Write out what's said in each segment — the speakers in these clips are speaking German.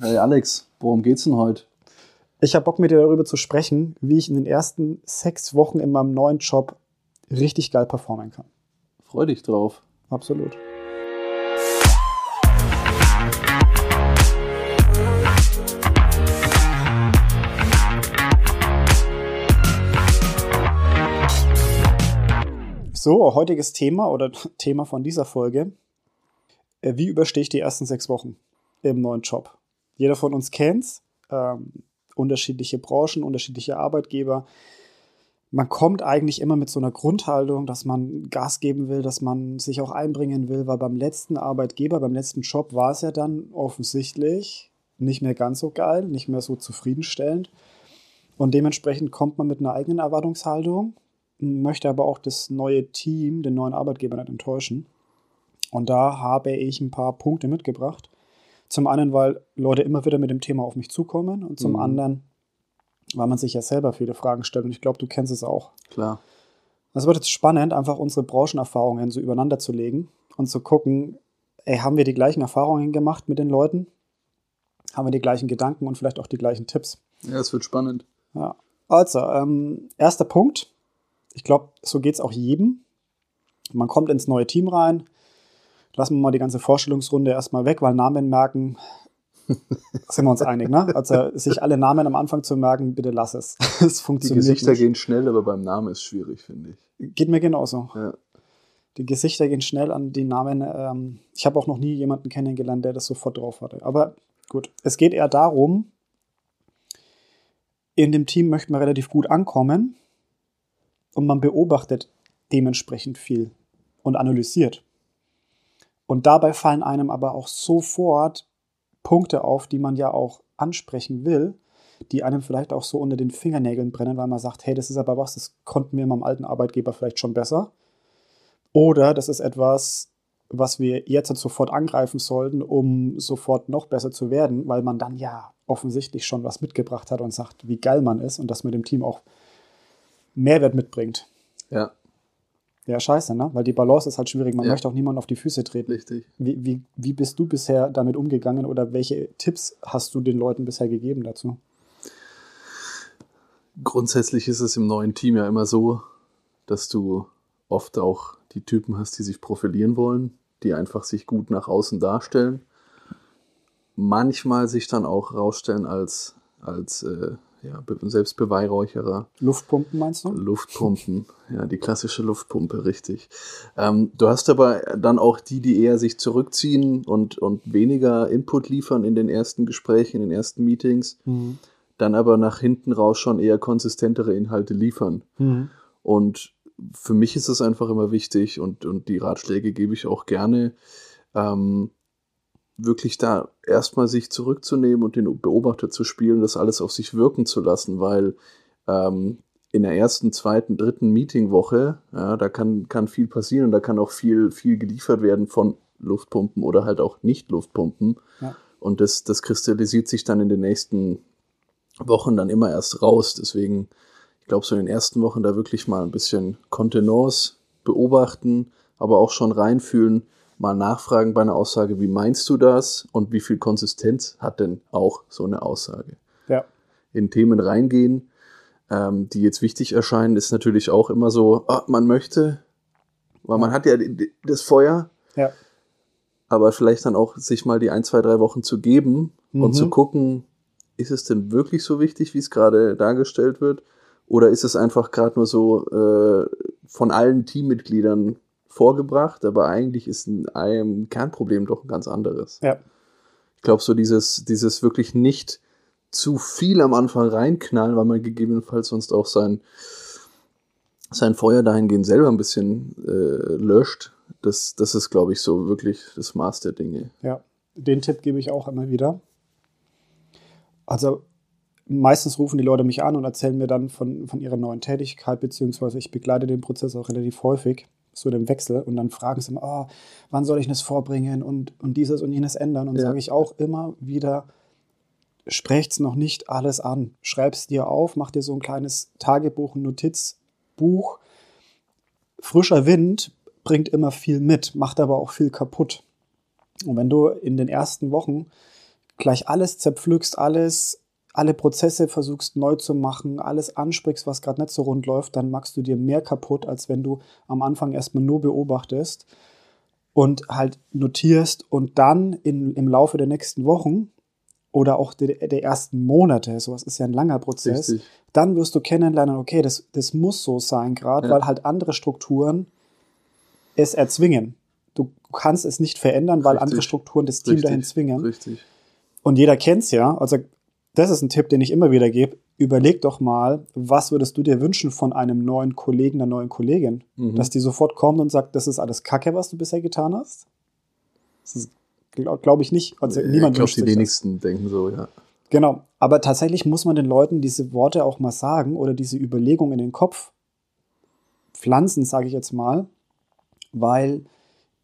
Hey Alex, worum geht's denn heute? Ich habe Bock mit dir darüber zu sprechen, wie ich in den ersten sechs Wochen in meinem neuen Job richtig geil performen kann. Freu dich drauf. Absolut. So, heutiges Thema oder Thema von dieser Folge. Äh, wie überstehe ich die ersten sechs Wochen im neuen Job? Jeder von uns kennt's. Ähm, unterschiedliche Branchen, unterschiedliche Arbeitgeber. Man kommt eigentlich immer mit so einer Grundhaltung, dass man Gas geben will, dass man sich auch einbringen will, weil beim letzten Arbeitgeber, beim letzten Job war es ja dann offensichtlich nicht mehr ganz so geil, nicht mehr so zufriedenstellend. Und dementsprechend kommt man mit einer eigenen Erwartungshaltung, möchte aber auch das neue Team, den neuen Arbeitgeber nicht enttäuschen. Und da habe ich ein paar Punkte mitgebracht. Zum einen, weil Leute immer wieder mit dem Thema auf mich zukommen und zum mhm. anderen, weil man sich ja selber viele Fragen stellt und ich glaube, du kennst es auch. Klar. Es wird jetzt spannend, einfach unsere Branchenerfahrungen so übereinander zu legen und zu gucken, ey, haben wir die gleichen Erfahrungen gemacht mit den Leuten? Haben wir die gleichen Gedanken und vielleicht auch die gleichen Tipps? Ja, es wird spannend. Ja. Also, ähm, erster Punkt. Ich glaube, so geht es auch jedem. Man kommt ins neue Team rein, lassen wir mal die ganze Vorstellungsrunde erstmal weg, weil Namen merken, sind wir uns einig, ne? Also sich alle Namen am Anfang zu merken, bitte lass es. es funktioniert Die Gesichter nicht. gehen schnell, aber beim Namen ist schwierig, finde ich. Geht mir genauso. Ja. Die Gesichter gehen schnell an die Namen. Ähm, ich habe auch noch nie jemanden kennengelernt, der das sofort drauf hatte. Aber gut, es geht eher darum, in dem Team möchte man relativ gut ankommen und man beobachtet dementsprechend viel und analysiert. Und dabei fallen einem aber auch sofort Punkte auf, die man ja auch ansprechen will, die einem vielleicht auch so unter den Fingernägeln brennen, weil man sagt, hey, das ist aber was, das konnten wir meinem alten Arbeitgeber vielleicht schon besser. Oder das ist etwas, was wir jetzt sofort angreifen sollten, um sofort noch besser zu werden, weil man dann ja offensichtlich schon was mitgebracht hat und sagt, wie geil man ist und das mit dem Team auch Mehrwert mitbringt. Ja. Ja, scheiße, ne? Weil die Balance ist halt schwierig. Man ja. möchte auch niemanden auf die Füße treten. Richtig. Wie, wie, wie bist du bisher damit umgegangen oder welche Tipps hast du den Leuten bisher gegeben dazu? Grundsätzlich ist es im neuen Team ja immer so, dass du oft auch die Typen hast, die sich profilieren wollen, die einfach sich gut nach außen darstellen. Manchmal sich dann auch rausstellen als, als äh, ja, Selbstbeweihräucherer. Luftpumpen meinst du? Luftpumpen, ja, die klassische Luftpumpe, richtig. Ähm, du hast aber dann auch die, die eher sich zurückziehen und, und weniger Input liefern in den ersten Gesprächen, in den ersten Meetings, mhm. dann aber nach hinten raus schon eher konsistentere Inhalte liefern. Mhm. Und für mich ist es einfach immer wichtig und, und die Ratschläge gebe ich auch gerne. Ähm, wirklich da erstmal sich zurückzunehmen und den Beobachter zu spielen, das alles auf sich wirken zu lassen, weil ähm, in der ersten, zweiten, dritten Meetingwoche, ja, da kann, kann viel passieren und da kann auch viel, viel geliefert werden von Luftpumpen oder halt auch nicht Luftpumpen. Ja. Und das, das kristallisiert sich dann in den nächsten Wochen dann immer erst raus. Deswegen, ich glaube, so in den ersten Wochen da wirklich mal ein bisschen Kontenance beobachten, aber auch schon reinfühlen, mal nachfragen bei einer Aussage, wie meinst du das und wie viel Konsistenz hat denn auch so eine Aussage? Ja. In Themen reingehen, ähm, die jetzt wichtig erscheinen, ist natürlich auch immer so, oh, man möchte, weil ja. man hat ja das Feuer, ja. aber vielleicht dann auch sich mal die ein, zwei, drei Wochen zu geben mhm. und zu mhm. gucken, ist es denn wirklich so wichtig, wie es gerade dargestellt wird? Oder ist es einfach gerade nur so äh, von allen Teammitgliedern vorgebracht, aber eigentlich ist ein, ein Kernproblem doch ein ganz anderes. Ja. Ich glaube, so dieses, dieses wirklich nicht zu viel am Anfang reinknallen, weil man gegebenenfalls sonst auch sein, sein Feuer dahingehend selber ein bisschen äh, löscht. Das, das ist, glaube ich, so wirklich das Maß der Dinge. Ja, den Tipp gebe ich auch immer wieder. Also meistens rufen die Leute mich an und erzählen mir dann von, von ihrer neuen Tätigkeit, beziehungsweise ich begleite den Prozess auch relativ häufig so dem Wechsel und dann fragen sie immer, oh, wann soll ich das vorbringen und, und dieses und jenes ändern. Und ja. sage ich auch immer wieder, sprecht's noch nicht alles an. Schreib's dir auf, mach dir so ein kleines Tagebuch, ein Notizbuch. Frischer Wind bringt immer viel mit, macht aber auch viel kaputt. Und wenn du in den ersten Wochen gleich alles zerpflückst, alles, alle Prozesse versuchst neu zu machen, alles ansprichst, was gerade nicht so rund läuft, dann machst du dir mehr kaputt, als wenn du am Anfang erstmal nur beobachtest und halt notierst und dann in, im Laufe der nächsten Wochen oder auch der, der ersten Monate, sowas ist ja ein langer Prozess, Richtig. dann wirst du kennenlernen, okay, das, das muss so sein gerade, Ja. weil halt andere Strukturen es erzwingen. Du kannst es nicht verändern, weil Richtig. andere Strukturen das Team Richtig. dahin zwingen. Richtig. Und jeder kennt's ja. Also, das ist ein Tipp, den ich immer wieder gebe. Überleg doch mal, was würdest du dir wünschen von einem neuen Kollegen, einer neuen Kollegin? Mhm. Dass die sofort kommt und sagt, das ist alles Kacke, was du bisher getan hast? Das glaube glaub ich nicht. Also, ich niemand glaube, wünscht die sich das. wenigsten denken so, ja. Genau. Aber tatsächlich muss man den Leuten diese Worte auch mal sagen oder diese Überlegung in den Kopf pflanzen, sage ich jetzt mal, weil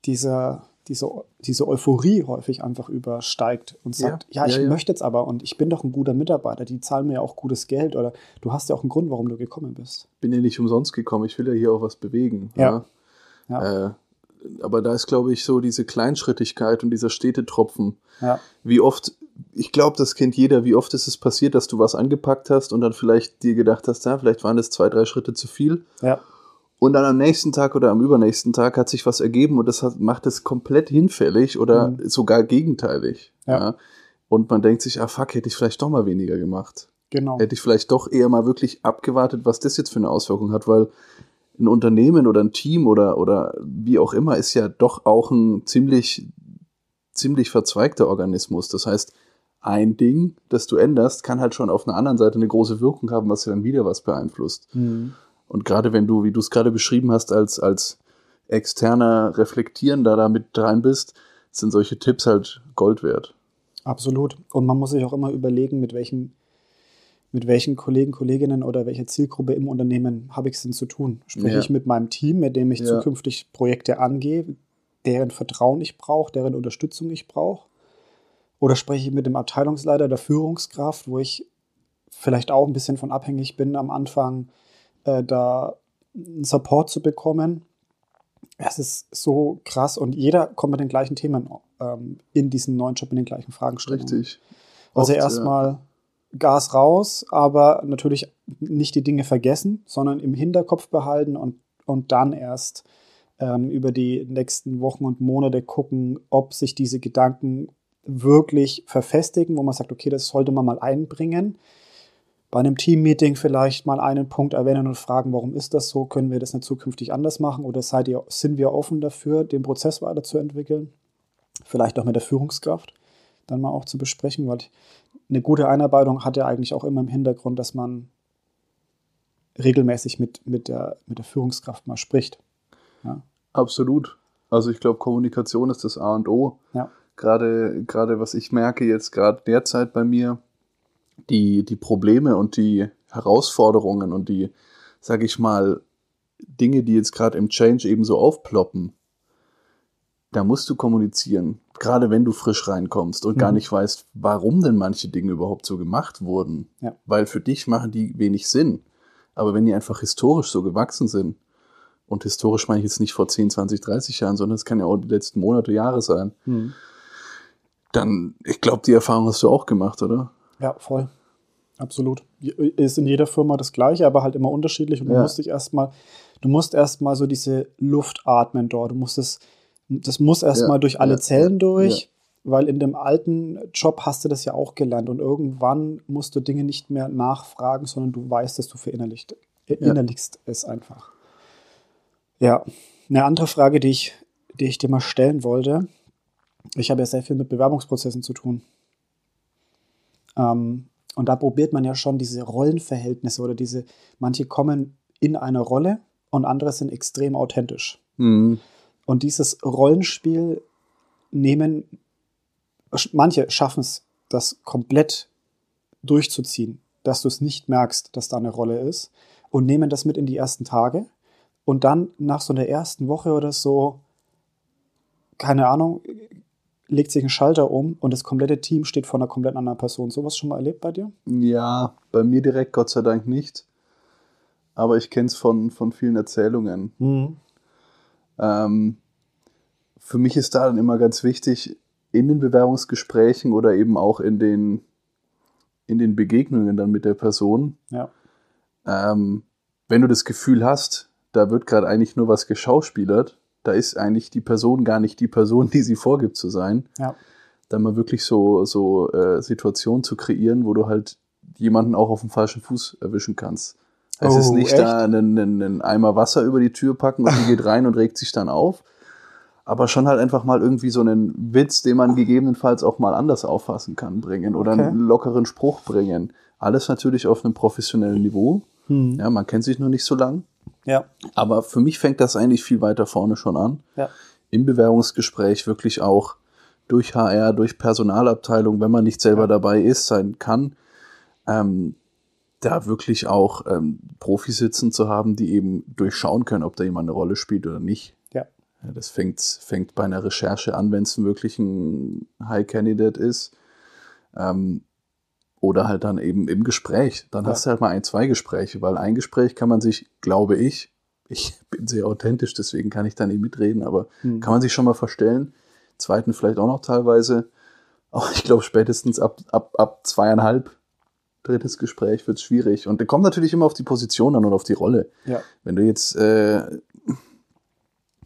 dieser, diese, diese Euphorie häufig einfach übersteigt und Ja, sagt, ja, ich ja, ja. möchte jetzt aber und ich bin doch ein guter Mitarbeiter, die zahlen mir ja auch gutes Geld oder du hast ja auch einen Grund, warum du gekommen bist. Bin ja nicht umsonst gekommen, ich will ja hier auch was bewegen. Ja. Ja. Äh, aber da ist, glaube ich, so diese Kleinschrittigkeit und dieser Städtetropfen. Ja, Wie oft, ich glaube, das kennt jeder, wie oft ist es passiert, dass du was angepackt hast und dann vielleicht dir gedacht hast, ja, vielleicht waren das zwei, drei Schritte zu viel. ja, Und dann am nächsten Tag oder am übernächsten Tag hat sich was ergeben und das hat, macht es komplett hinfällig oder Mhm. sogar gegenteilig. Ja. Und man denkt sich, ah fuck, hätte ich vielleicht doch mal weniger gemacht. genau. Hätte ich vielleicht doch eher mal wirklich abgewartet, was das jetzt für eine Auswirkung hat, weil ein Unternehmen oder ein Team oder, oder wie auch immer ist ja doch auch ein ziemlich, ziemlich verzweigter Organismus. Das heißt, ein Ding, das du änderst, kann halt schon auf einer anderen Seite eine große Wirkung haben, was ja dann wieder was beeinflusst. Mhm. Und gerade wenn du, wie du es gerade beschrieben hast, als, als externer Reflektierender da mit rein bist, sind solche Tipps halt Gold wert. Absolut. Und man muss sich auch immer überlegen, mit welchen, mit welchen Kollegen, Kolleginnen oder welcher Zielgruppe im Unternehmen habe ich es denn zu tun? Spreche Ja. ich mit meinem Team, mit dem ich Ja. zukünftig Projekte angehe, deren Vertrauen ich brauche, deren Unterstützung ich brauche? Oder spreche ich mit dem Abteilungsleiter, der Führungskraft, wo ich vielleicht auch ein bisschen von abhängig bin, am Anfang äh, da einen Support zu bekommen? Es ist so krass und jeder kommt mit den gleichen Themen ähm, in diesen neuen Job, in den gleichen Fragestellungen. Richtig. Also erstmal Gas raus, aber natürlich nicht die Dinge vergessen, sondern im Hinterkopf behalten und, und dann erst ähm, über die nächsten Wochen und Monate gucken, ob sich diese Gedanken wirklich verfestigen, wo man sagt, okay, das sollte man mal einbringen. Bei einem Teammeeting vielleicht mal einen Punkt erwähnen und fragen, warum ist das so? Können wir das nicht zukünftig anders machen? Oder seid ihr, sind wir offen dafür, den Prozess weiterzuentwickeln? Vielleicht auch mit der Führungskraft dann mal auch zu besprechen, weil eine gute Einarbeitung hat ja eigentlich auch immer im Hintergrund, dass man regelmäßig mit, mit, der, mit der Führungskraft mal spricht. Ja, Absolut. Also ich glaube, Kommunikation ist das A und O. ja, Gerade, gerade was ich merke jetzt gerade derzeit bei mir, die, die Probleme und die Herausforderungen und die, sage ich mal, Dinge, die jetzt gerade im Change eben so aufploppen, da musst du kommunizieren. Gerade wenn du frisch reinkommst und gar Mhm. nicht weißt, warum denn manche Dinge überhaupt so gemacht wurden. Ja. Weil für dich machen die wenig Sinn. Aber wenn die einfach historisch so gewachsen sind, und historisch meine ich jetzt nicht vor 10, 20, 30 Jahren, sondern es kann ja auch die letzten Monate, Jahre sein, hm. dann, ich glaube, die Erfahrung hast du auch gemacht, oder? Ja voll. Absolut. Ist in jeder Firma das Gleiche, aber halt immer unterschiedlich. Und du Ja. musst dich erstmal, du musst erstmal so diese Luft atmen dort. Du musst es, das muss erstmal Ja, durch alle ja, Zellen durch, weil in dem alten Job hast du das ja auch gelernt. Und irgendwann musst du Dinge nicht mehr nachfragen, sondern du weißt, dass du verinnerlicht, verinnerlichst es einfach. Ja, eine andere Frage, die ich, die ich dir mal stellen wollte. Ich habe ja sehr viel mit Bewerbungsprozessen zu tun. Ähm, und da probiert man ja schon diese Rollenverhältnisse oder diese, manche kommen in eine Rolle und andere sind extrem authentisch. Mhm. Und dieses Rollenspiel nehmen, manche schaffen es, das komplett durchzuziehen, dass du es nicht merkst, dass da eine Rolle ist und nehmen das mit in die ersten Tage. Und dann nach so einer ersten Woche oder so, keine Ahnung, legt sich ein Schalter um und das komplette Team steht vor einer komplett anderen Person. Sowas schon mal erlebt bei dir? Ja, bei mir direkt Gott sei Dank nicht. Aber ich kenne es von, von vielen Erzählungen. Mhm. Ähm, für mich ist da dann immer ganz wichtig, in den Bewerbungsgesprächen oder eben auch in den, in den Begegnungen dann mit der Person. Ja. Ähm, wenn du das Gefühl hast, da wird gerade eigentlich nur was geschauspielert, da ist eigentlich die Person gar nicht die Person, die sie vorgibt zu sein. Ja. Dann mal wirklich so, so äh, Situationen zu kreieren, wo du halt jemanden auch auf dem falschen Fuß erwischen kannst. Es Oh, ist nicht echt? da einen, einen, einen Eimer Wasser über die Tür packen und die geht rein und regt sich dann auf. Aber schon halt einfach mal irgendwie so einen Witz, den man gegebenenfalls auch mal anders auffassen kann, bringen oder Okay. einen lockeren Spruch bringen. Alles natürlich auf einem professionellen Niveau. Hm. Ja, man kennt sich noch nicht so lang. Ja. Aber für mich fängt das eigentlich viel weiter vorne schon an. Ja. Im Bewerbungsgespräch wirklich auch durch HR, durch Personalabteilung, wenn man nicht selber Ja. dabei ist, sein kann, ähm, da wirklich auch ähm, Profis sitzen zu haben, die eben durchschauen können, ob da jemand eine Rolle spielt oder nicht. Ja. Ja, das fängt, fängt bei einer Recherche an, wenn es wirklich ein High Candidate ist. Ähm, oder halt dann eben im Gespräch. Dann Ja. hast du halt mal ein, zwei Gespräche, weil ein Gespräch kann man sich, glaube ich, ich bin sehr authentisch, deswegen kann ich da nicht mitreden, aber Hm. kann man sich schon mal verstellen. Zweiten vielleicht auch noch teilweise. Aber ich glaube, spätestens ab, ab, ab zweieinhalb, drittes Gespräch wird es schwierig. Und kommt natürlich immer auf die Position an und auf die Rolle. Ja. Wenn du jetzt, äh,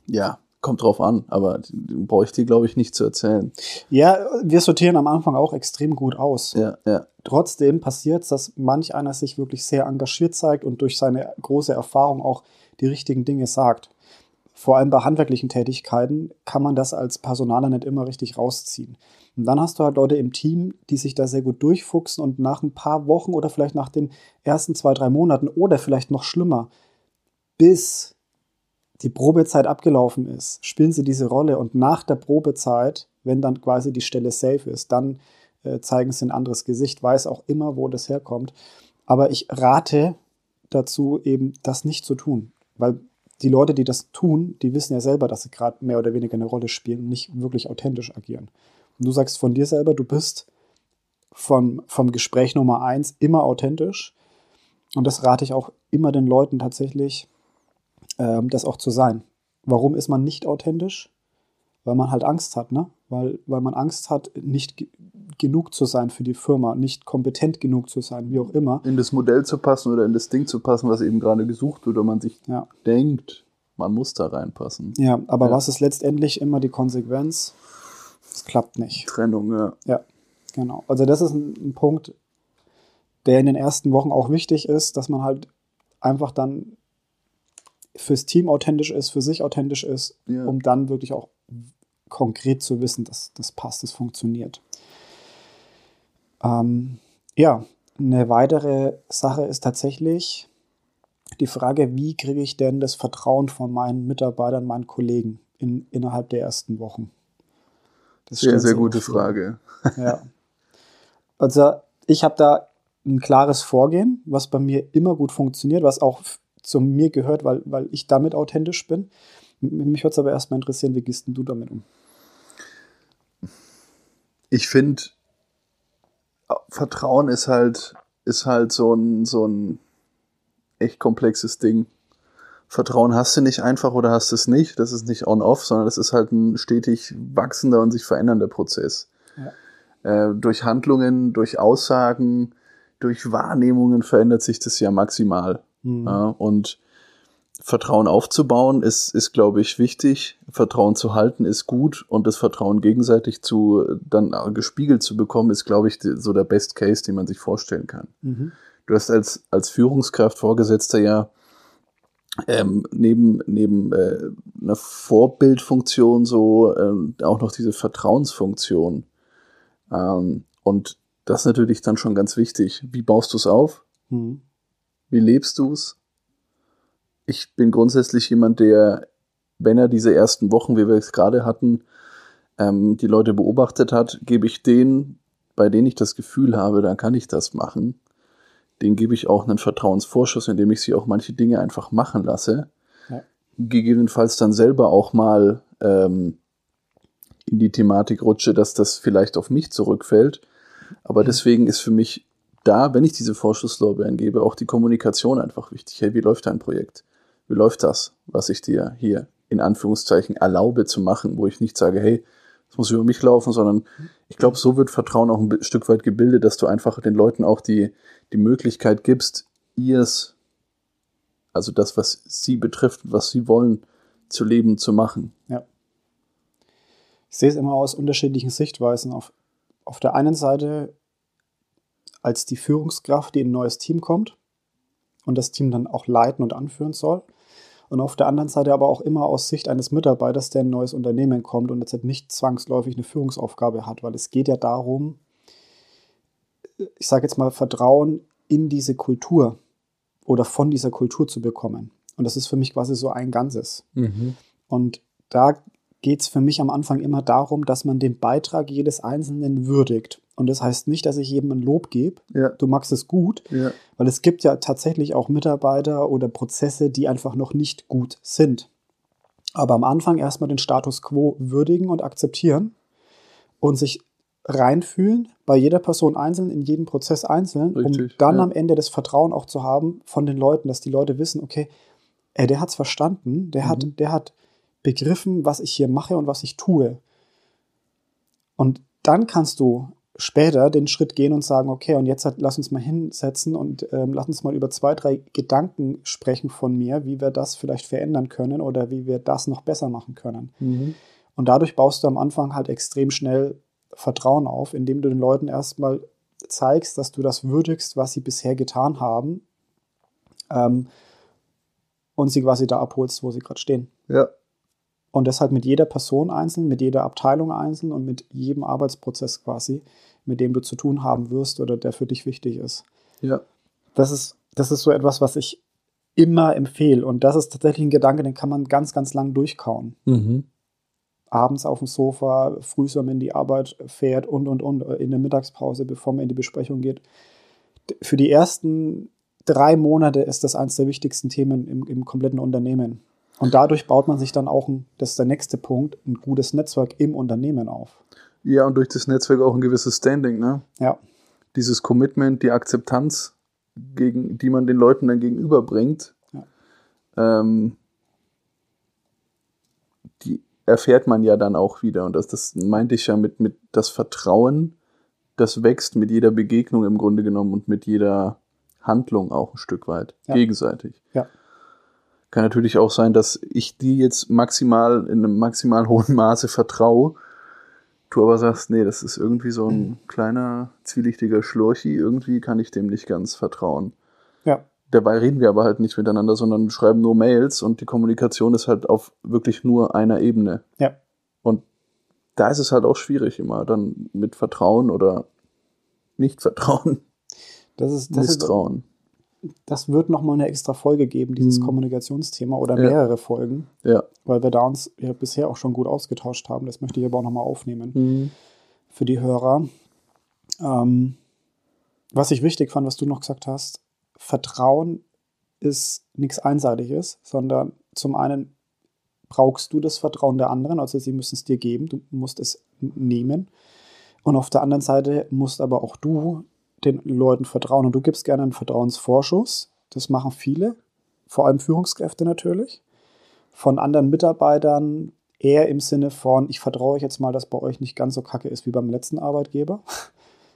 ja, kommt drauf an, aber brauche ich dir, glaube ich, nicht zu erzählen. Ja, wir sortieren am Anfang auch extrem gut aus. Ja, ja, Trotzdem passiert es, dass manch einer sich wirklich sehr engagiert zeigt und durch seine große Erfahrung auch die richtigen Dinge sagt. Vor allem bei handwerklichen Tätigkeiten kann man das als Personaler nicht immer richtig rausziehen. Und dann hast du halt Leute im Team, die sich da sehr gut durchfuchsen und nach ein paar Wochen oder vielleicht nach den ersten zwei, drei Monaten oder vielleicht noch schlimmer, bis die Probezeit abgelaufen ist, spielen sie diese Rolle und nach der Probezeit, wenn dann quasi die Stelle safe ist, dann äh, zeigen sie ein anderes Gesicht, weiß auch immer, wo das herkommt. Aber ich rate dazu, eben das nicht zu tun, weil die Leute, die das tun, die wissen ja selber, dass sie gerade mehr oder weniger eine Rolle spielen und nicht wirklich authentisch agieren. Und du sagst von dir selber, du bist vom, vom Gespräch Nummer eins immer authentisch. Und das rate ich auch immer den Leuten tatsächlich, ähm, das auch zu sein. Warum ist man nicht authentisch? Weil man halt Angst hat, ne? Weil, weil man Angst hat, nicht ge genug zu sein für die Firma, nicht kompetent genug zu sein, wie auch immer. in das Modell zu passen oder in das Ding zu passen, was eben gerade gesucht wird, oder man sich Ja. denkt, man muss da reinpassen. Ja, aber Ja. was ist letztendlich immer die Konsequenz? Es klappt nicht. Trennung, ja. Ja, genau. Also das ist ein, ein Punkt, der in den ersten Wochen auch wichtig ist, dass man halt einfach dann fürs Team authentisch ist, für sich authentisch ist, Ja. um dann wirklich auch konkret zu wissen, dass das passt, das funktioniert. Ähm, ja, eine weitere Sache ist tatsächlich die Frage, wie kriege ich denn das Vertrauen von meinen Mitarbeitern, meinen Kollegen in, innerhalb der ersten Wochen? Das Sehr, stellt sehr gute viel. Frage. Ja. Also ich habe da ein klares Vorgehen, was bei mir immer gut funktioniert, was auch zu mir gehört, weil, weil ich damit authentisch bin. Mich würde es aber erstmal interessieren, wie gehst denn du damit um? Ich finde, Vertrauen ist halt, ist halt so ein, so ein echt komplexes Ding. Vertrauen hast du nicht einfach oder hast es nicht. Das ist nicht on-off, sondern das ist halt ein stetig wachsender und sich verändernder Prozess. Äh, durch Handlungen, durch Aussagen, durch Wahrnehmungen verändert sich das ja maximal. Hm. Ja, und Vertrauen aufzubauen ist, ist glaube ich, wichtig. Vertrauen zu halten ist gut und das Vertrauen gegenseitig zu dann gespiegelt zu bekommen, ist, glaube ich, so der Best Case, den man sich vorstellen kann. Mhm. Du hast als, als Führungskraft, Vorgesetzter ja ähm, neben, neben äh, einer Vorbildfunktion so ähm, auch noch diese Vertrauensfunktion. Ähm, und das ist natürlich dann schon ganz wichtig. Wie baust du es auf? Mhm. Wie lebst du es? Ich bin grundsätzlich jemand, der, wenn er diese ersten Wochen, wie wir es gerade hatten, ähm, die Leute beobachtet hat, gebe ich denen, bei denen ich das Gefühl habe, dann kann ich das machen, denen gebe ich auch einen Vertrauensvorschuss, indem ich sie auch manche Dinge einfach machen lasse. Ja. Gegebenenfalls dann selber auch mal ähm, in die Thematik rutsche, dass das vielleicht auf mich zurückfällt. Aber deswegen ist für mich da, wenn ich diese Vorschusslorbeeren gebe, auch die Kommunikation einfach wichtig. Hey, wie läuft dein Projekt? Wie läuft das, was ich dir hier in Anführungszeichen erlaube zu machen, wo ich nicht sage, hey, es muss über mich laufen, sondern ich glaube, so wird Vertrauen auch ein Stück weit gebildet, dass du einfach den Leuten auch die, die Möglichkeit gibst, ihrs, also das, was sie betrifft, was sie wollen, zu leben, zu machen. Ja. Ich sehe es immer aus unterschiedlichen Sichtweisen. Auf, auf der einen Seite als die Führungskraft, die in ein neues Team kommt und das Team dann auch leiten und anführen soll. Und auf der anderen Seite aber auch immer aus Sicht eines Mitarbeiters, der in ein neues Unternehmen kommt und jetzt nicht zwangsläufig eine Führungsaufgabe hat, weil es geht ja darum, ich sage jetzt mal, Vertrauen in diese Kultur oder von dieser Kultur zu bekommen. Und das ist für mich quasi so ein Ganzes. Mhm. Und da geht es für mich am Anfang immer darum, dass man den Beitrag jedes Einzelnen würdigt. Und das heißt nicht, dass ich jedem ein Lob gebe. Ja. Du magst es gut, ja. weil es gibt ja tatsächlich auch Mitarbeiter oder Prozesse, die einfach noch nicht gut sind. Aber am Anfang erstmal den Status quo würdigen und akzeptieren und sich reinfühlen, bei jeder Person einzeln, in jedem Prozess einzeln, Richtig, um dann ja. am Ende das Vertrauen auch zu haben von den Leuten, dass die Leute wissen, okay, ey, der hat es verstanden, der, mhm. hat, der hat begriffen, was ich hier mache und was ich tue. Und dann kannst du später den Schritt gehen und sagen, okay, und jetzt lass uns mal hinsetzen und ähm, lass uns mal über zwei, drei Gedanken sprechen von mir, wie wir das vielleicht verändern können oder wie wir das noch besser machen können. Mhm. Und dadurch baust du am Anfang halt extrem schnell Vertrauen auf, indem du den Leuten erstmal zeigst, dass du das würdigst, was sie bisher getan haben ähm, und sie quasi da abholst, wo sie gerade stehen. Ja. Und deshalb mit jeder Person einzeln, mit jeder Abteilung einzeln und mit jedem Arbeitsprozess quasi, mit dem du zu tun haben wirst oder der für dich wichtig ist. Ja. Das ist, das ist so etwas, was ich immer empfehle. Und das ist tatsächlich ein Gedanke, den kann man ganz, ganz lang durchkauen. Mhm. Abends auf dem Sofa, früh, wenn man in die Arbeit fährt und, und, und, in der Mittagspause, bevor man in die Besprechung geht. Für die ersten drei Monate ist das eines der wichtigsten Themen im, im kompletten Unternehmen. Und dadurch baut man sich dann auch, ein, das ist der nächste Punkt, ein gutes Netzwerk im Unternehmen auf. Ja, und durch das Netzwerk auch ein gewisses Standing, ne? Ja. Dieses Commitment, die Akzeptanz, gegen, die man den Leuten dann gegenüberbringt, ja. ähm, die erfährt man ja dann auch wieder. Und das, das meinte ich ja mit, mit das Vertrauen, das wächst mit jeder Begegnung im Grunde genommen und mit jeder Handlung auch ein Stück weit, ja. gegenseitig. Ja. Kann natürlich auch sein, dass ich die jetzt maximal in einem maximal hohen Maße vertraue. Du aber sagst, nee, das ist irgendwie so ein kleiner, zwielichtiger Schlurchi, irgendwie kann ich dem nicht ganz vertrauen. Ja. Dabei reden wir aber halt nicht miteinander, sondern schreiben nur Mails und die Kommunikation ist halt auf wirklich nur einer Ebene. Ja. Und da ist es halt auch schwierig immer, dann mit Vertrauen oder nicht Vertrauen. Das ist, das Misstrauen. Ist, das wird nochmal eine extra Folge geben, dieses mhm. Kommunikationsthema oder mehrere ja. Folgen. Ja. Weil wir da uns ja bisher auch schon gut ausgetauscht haben. Das möchte ich aber auch nochmal aufnehmen mhm. für die Hörer. Ähm, was ich wichtig fand, was du noch gesagt hast, Vertrauen ist nichts Einseitiges, sondern zum einen brauchst du das Vertrauen der anderen, also sie müssen es dir geben, du musst es nehmen. Und auf der anderen Seite musst aber auch du den Leuten vertrauen. Und du gibst gerne einen Vertrauensvorschuss. Das machen viele, vor allem Führungskräfte natürlich. Von anderen Mitarbeitern eher im Sinne von, ich vertraue euch jetzt mal, dass bei euch nicht ganz so kacke ist wie beim letzten Arbeitgeber.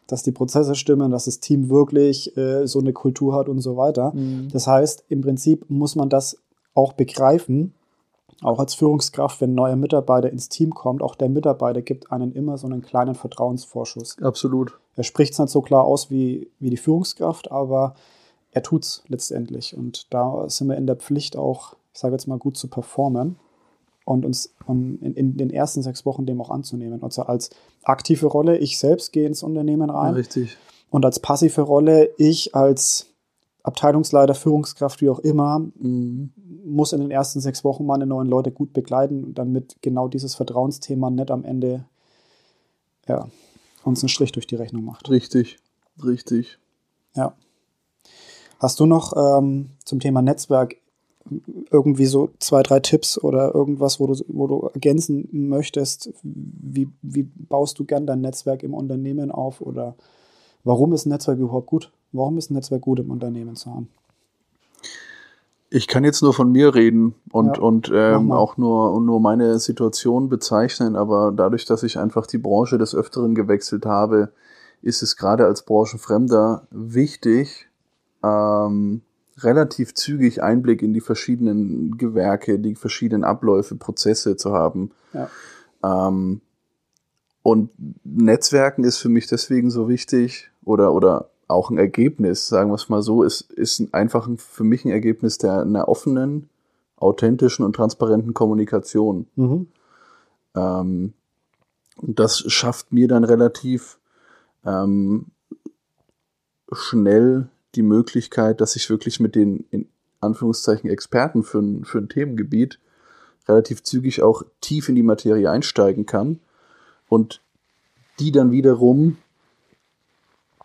Dass die Prozesse stimmen, dass das Team wirklich äh, so eine Kultur hat und so weiter. Mhm. Das heißt, im Prinzip muss man das auch begreifen, auch als Führungskraft, wenn ein neuer Mitarbeiter ins Team kommt, auch der Mitarbeiter gibt einen immer so einen kleinen Vertrauensvorschuss. Absolut. Er spricht es nicht so klar aus wie, wie die Führungskraft, aber er tut es letztendlich. Und da sind wir in der Pflicht auch, ich sage jetzt mal, gut zu performen und uns in, in, den ersten sechs Wochen dem auch anzunehmen. Also als aktive Rolle, ich selbst gehe ins Unternehmen rein. Ja, richtig. Und als passive Rolle, ich als Abteilungsleiter, Führungskraft, wie auch immer, mhm. muss in den ersten sechs Wochen meine neuen Leute gut begleiten, damit genau dieses Vertrauensthema nicht am Ende ja, uns einen Strich durch die Rechnung macht. Richtig, richtig. Ja. Hast du noch ähm, zum Thema Netzwerk irgendwie so zwei, drei Tipps oder irgendwas, wo du, wo du ergänzen möchtest? Wie, wie baust du gern dein Netzwerk im Unternehmen auf oder warum ist ein Netzwerk überhaupt gut? Warum ist ein Netzwerk gut im Unternehmen zu haben? Ich kann jetzt nur von mir reden und, Ja, und ähm, auch nur, nur meine Situation bezeichnen, aber dadurch, dass ich einfach die Branche des Öfteren gewechselt habe, ist es gerade als Branchenfremder wichtig, ähm, relativ zügig Einblick in die verschiedenen Gewerke, die verschiedenen Abläufe, Prozesse zu haben. Ja. Ähm, und Netzwerken ist für mich deswegen so wichtig oder, oder auch ein Ergebnis, sagen wir es mal so, ist, ist ein- einfach ein, für mich ein Ergebnis der einer offenen, authentischen und transparenten Kommunikation. Mhm. Ähm, und das schafft mir dann relativ ähm, schnell die Möglichkeit, dass ich wirklich mit den in Anführungszeichen Experten für ein, für ein Themengebiet relativ zügig auch tief in die Materie einsteigen kann und die dann wiederum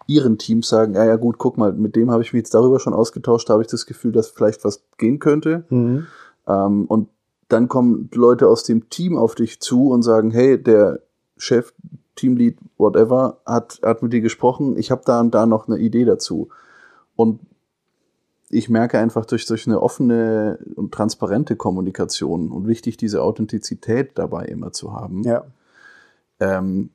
ihren Teams sagen, ja, ja gut, guck mal, mit dem habe ich mich jetzt darüber schon ausgetauscht, da habe ich das Gefühl, dass vielleicht was gehen könnte. Mhm. Ähm, und dann kommen Leute aus dem Team auf dich zu und sagen, hey, der Chef, Teamlead, whatever, hat, hat mit dir gesprochen, ich habe da und da noch eine Idee dazu. Und ich merke einfach durch, durch eine offene und transparente Kommunikation und wichtig, diese Authentizität dabei immer zu haben, Ja. ähm,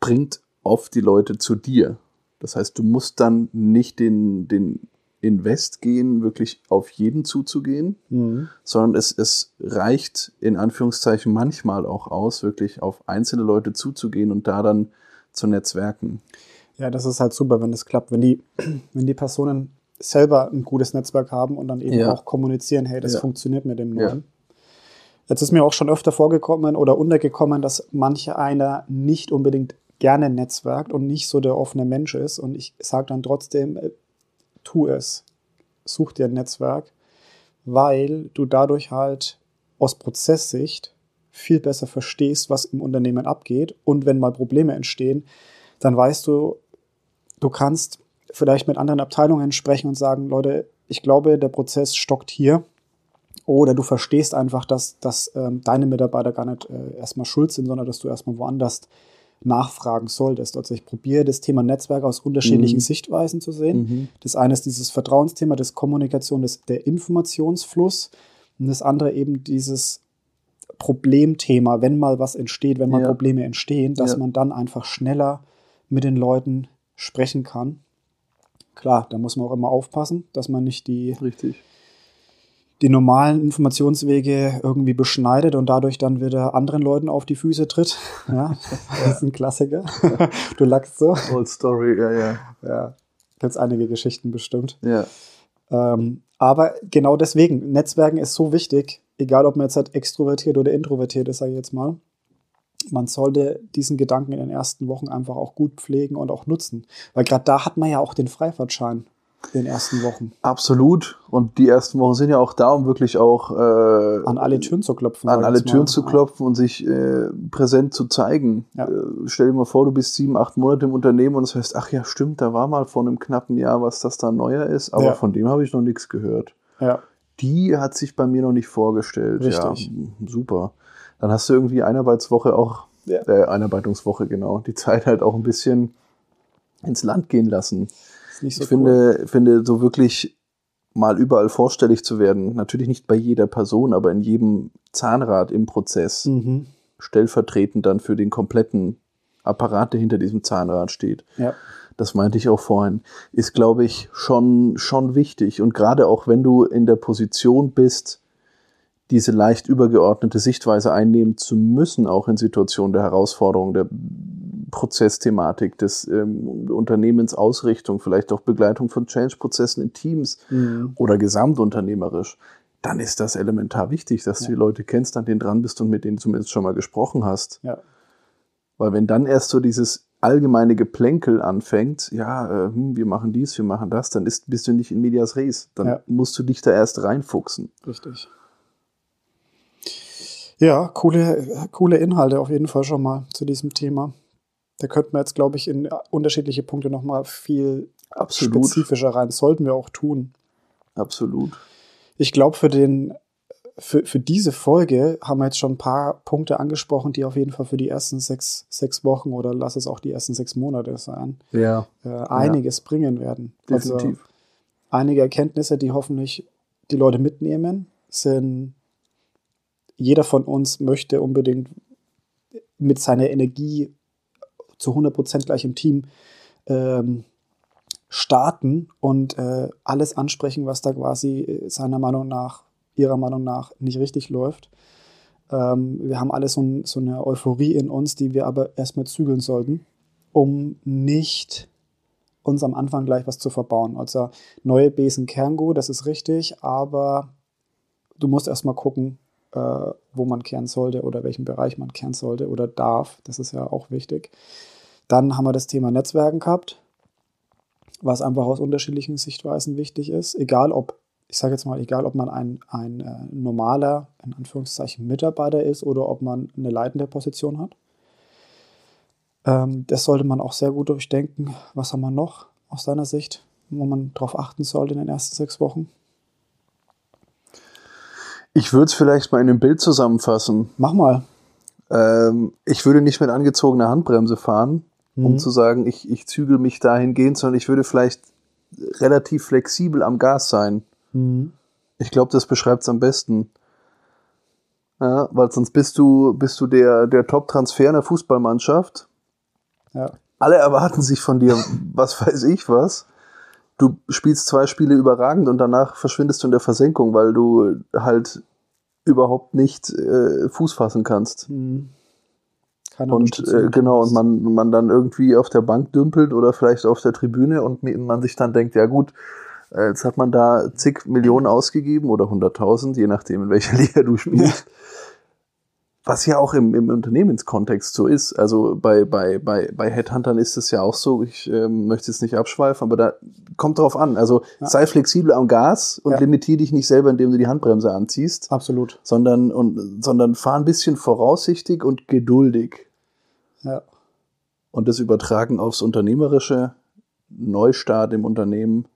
bringt oft die Leute zu dir. Das heißt, du musst dann nicht den, den Invest gehen, wirklich auf jeden zuzugehen, Mhm. sondern es, es reicht in Anführungszeichen manchmal auch aus, wirklich auf einzelne Leute zuzugehen und da dann zu netzwerken. Ja, das ist halt super, wenn das klappt. Wenn die, wenn die Personen selber ein gutes Netzwerk haben und dann eben Ja. auch kommunizieren, hey, das Ja. funktioniert mit dem Ja. Neuen. Jetzt ist mir auch schon öfter vorgekommen oder untergekommen, dass manche einer nicht unbedingt gerne netzwerkt und nicht so der offene Mensch ist. Und ich sage dann trotzdem, äh, tu es. Such dir ein Netzwerk, weil du dadurch halt aus Prozesssicht viel besser verstehst, was im Unternehmen abgeht. Und wenn mal Probleme entstehen, dann weißt du, du kannst vielleicht mit anderen Abteilungen sprechen und sagen, Leute, ich glaube, der Prozess stockt hier. Oder du verstehst einfach, dass, dass ähm, deine Mitarbeiter gar nicht äh, erstmal schuld sind, sondern dass du erstmal woanders nachfragen solltest. Also ich probiere das Thema Netzwerk aus unterschiedlichen Mhm. Sichtweisen zu sehen. Mhm. Das eine ist dieses Vertrauensthema, das Kommunikation, das, der Informationsfluss und das andere eben dieses Problemthema, wenn mal was entsteht, wenn mal Ja. Probleme entstehen, dass Ja. man dann einfach schneller mit den Leuten sprechen kann. Klar, da muss man auch immer aufpassen, dass man nicht die, Richtig. Die normalen Informationswege irgendwie beschneidet und dadurch dann wieder anderen Leuten auf die Füße tritt. Ja, das ist ein Klassiker. Du lachst so. Old Story, ja, ja. Ja, gibt es einige Geschichten bestimmt. Ja, Ähm, aber genau deswegen, Netzwerken ist so wichtig, egal ob man jetzt halt extrovertiert oder introvertiert ist, sage ich jetzt mal. Man sollte diesen Gedanken in den ersten Wochen einfach auch gut pflegen und auch nutzen. Weil gerade da hat man ja auch den Freifahrtschein in den ersten Wochen. absolut. Und die ersten Wochen sind ja auch da, um wirklich auch äh, An alle Türen zu klopfen. an alle jetzt mal. Türen zu klopfen und sich äh, präsent zu zeigen. Ja. Äh, stell dir mal vor, du bist sieben, acht Monate im Unternehmen und das heißt, ach ja, stimmt, da war mal vor einem knappen Jahr was, das da neuer ist, aber Ja. von dem habe ich noch nichts gehört. Ja, Die hat sich bei mir noch nicht vorgestellt. Richtig. Ja, super. Dann hast du irgendwie Einarbeitswoche auch, äh, Einarbeitungswoche, genau, die Zeit halt auch ein bisschen ins Land gehen lassen. Nicht so ich finde, finde, so wirklich mal überall vorstellig zu werden, natürlich nicht bei jeder Person, aber in jedem Zahnrad im Prozess, cool. Mhm. stellvertretend dann für den kompletten Apparat, der hinter diesem Zahnrad steht. Ja, Das meinte ich auch vorhin, ist, glaube ich, schon, schon wichtig. Und gerade auch wenn du in der Position bist, diese leicht übergeordnete Sichtweise einnehmen zu müssen, auch in Situationen der Herausforderung, der Prozessthematik, des ähm, Unternehmensausrichtung, vielleicht auch Begleitung von Change-Prozessen in Teams mhm. oder gesamtunternehmerisch, dann ist das elementar wichtig, dass du Ja. die Leute kennst, an denen dran bist und mit denen zumindest schon mal gesprochen hast. ja, Weil wenn dann erst so dieses allgemeine Geplänkel anfängt, ja, äh, hm, wir machen dies, wir machen das, dann ist, bist du nicht in medias res. Dann Ja. musst du dich da erst reinfuchsen. richtig. Ja, coole, coole Inhalte auf jeden Fall schon mal zu diesem Thema. Da könnten wir jetzt, glaube ich, in unterschiedliche Punkte nochmal viel Absolut. spezifischer rein. Sollten wir auch tun. Absolut. Ich glaube, für den, für, für diese Folge haben wir jetzt schon ein paar Punkte angesprochen, die auf jeden Fall für die ersten sechs, sechs Wochen oder lass es auch die ersten sechs Monate sein, Ja, äh, einiges bringen werden. Also definitiv. einige Erkenntnisse, die hoffentlich die Leute mitnehmen, sind, jeder von uns möchte unbedingt mit seiner Energie zu 100% gleich im Team ähm, starten und äh, alles ansprechen, was da quasi äh, seiner Meinung nach, ihrer Meinung nach nicht richtig läuft. Ähm, wir haben alle so, ein, so, eine Euphorie in uns, die wir aber erstmal zügeln sollten, um nicht uns am Anfang gleich was zu verbauen. Also neue Besen Kerngut, das ist richtig, aber du musst erstmal gucken, wo man kehren sollte oder welchen Bereich man kehren sollte oder darf. Das ist ja auch wichtig. Dann haben wir das Thema Netzwerken gehabt, was einfach aus unterschiedlichen Sichtweisen wichtig ist. Egal ob, ich sage jetzt mal, egal ob man ein, ein äh, normaler, in Anführungszeichen, Mitarbeiter ist oder ob man eine leitende Position hat. Ähm, das sollte man auch sehr gut durchdenken. Was haben wir noch aus deiner Sicht, wo man darauf achten sollte in den ersten sechs Wochen? Ich würde es vielleicht mal in einem Bild zusammenfassen. Mach mal. Ähm, ich würde nicht mit angezogener Handbremse fahren, mhm. um zu sagen, ich, ich zügel mich dahingehend, sondern ich würde vielleicht relativ flexibel am Gas sein. Mhm. Ich glaube, das beschreibt es am besten. Ja, weil sonst bist du, bist du der, der Top-Transfer in der Fußballmannschaft. Ja. Alle erwarten sich von dir, was weiß ich was. Du spielst zwei Spiele überragend und danach verschwindest du in der Versenkung, weil du halt überhaupt nicht äh, Fuß fassen kannst. Mhm und äh, genau, und man, man dann irgendwie auf der Bank dümpelt oder vielleicht auf der Tribüne und man sich dann denkt, ja gut, äh, jetzt hat man da zig Millionen ausgegeben oder hunderttausend, je nachdem, in welcher Liga du spielst. Ja. Was ja auch im, im Unternehmenskontext so ist. Also bei, bei, bei, bei Headhuntern ist es ja auch so, ich ähm, möchte jetzt nicht abschweifen, aber da kommt drauf an. Also ja. sei flexibel am Gas und ja. limitier dich nicht selber, indem du die Handbremse anziehst. Absolut. Sondern, und, sondern fahr ein bisschen voraussichtig und geduldig. Ja. Und das Übertragen aufs Unternehmerische, Neustart im Unternehmen.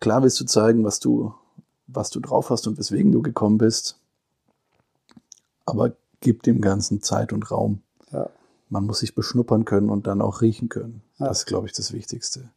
Klar willst du zeigen, was du, was du drauf hast und weswegen du gekommen bist. Aber gib dem Ganzen Zeit und Raum. Ja. Man muss sich beschnuppern können und dann auch riechen können. Ja. Das ist, glaube ich, das Wichtigste.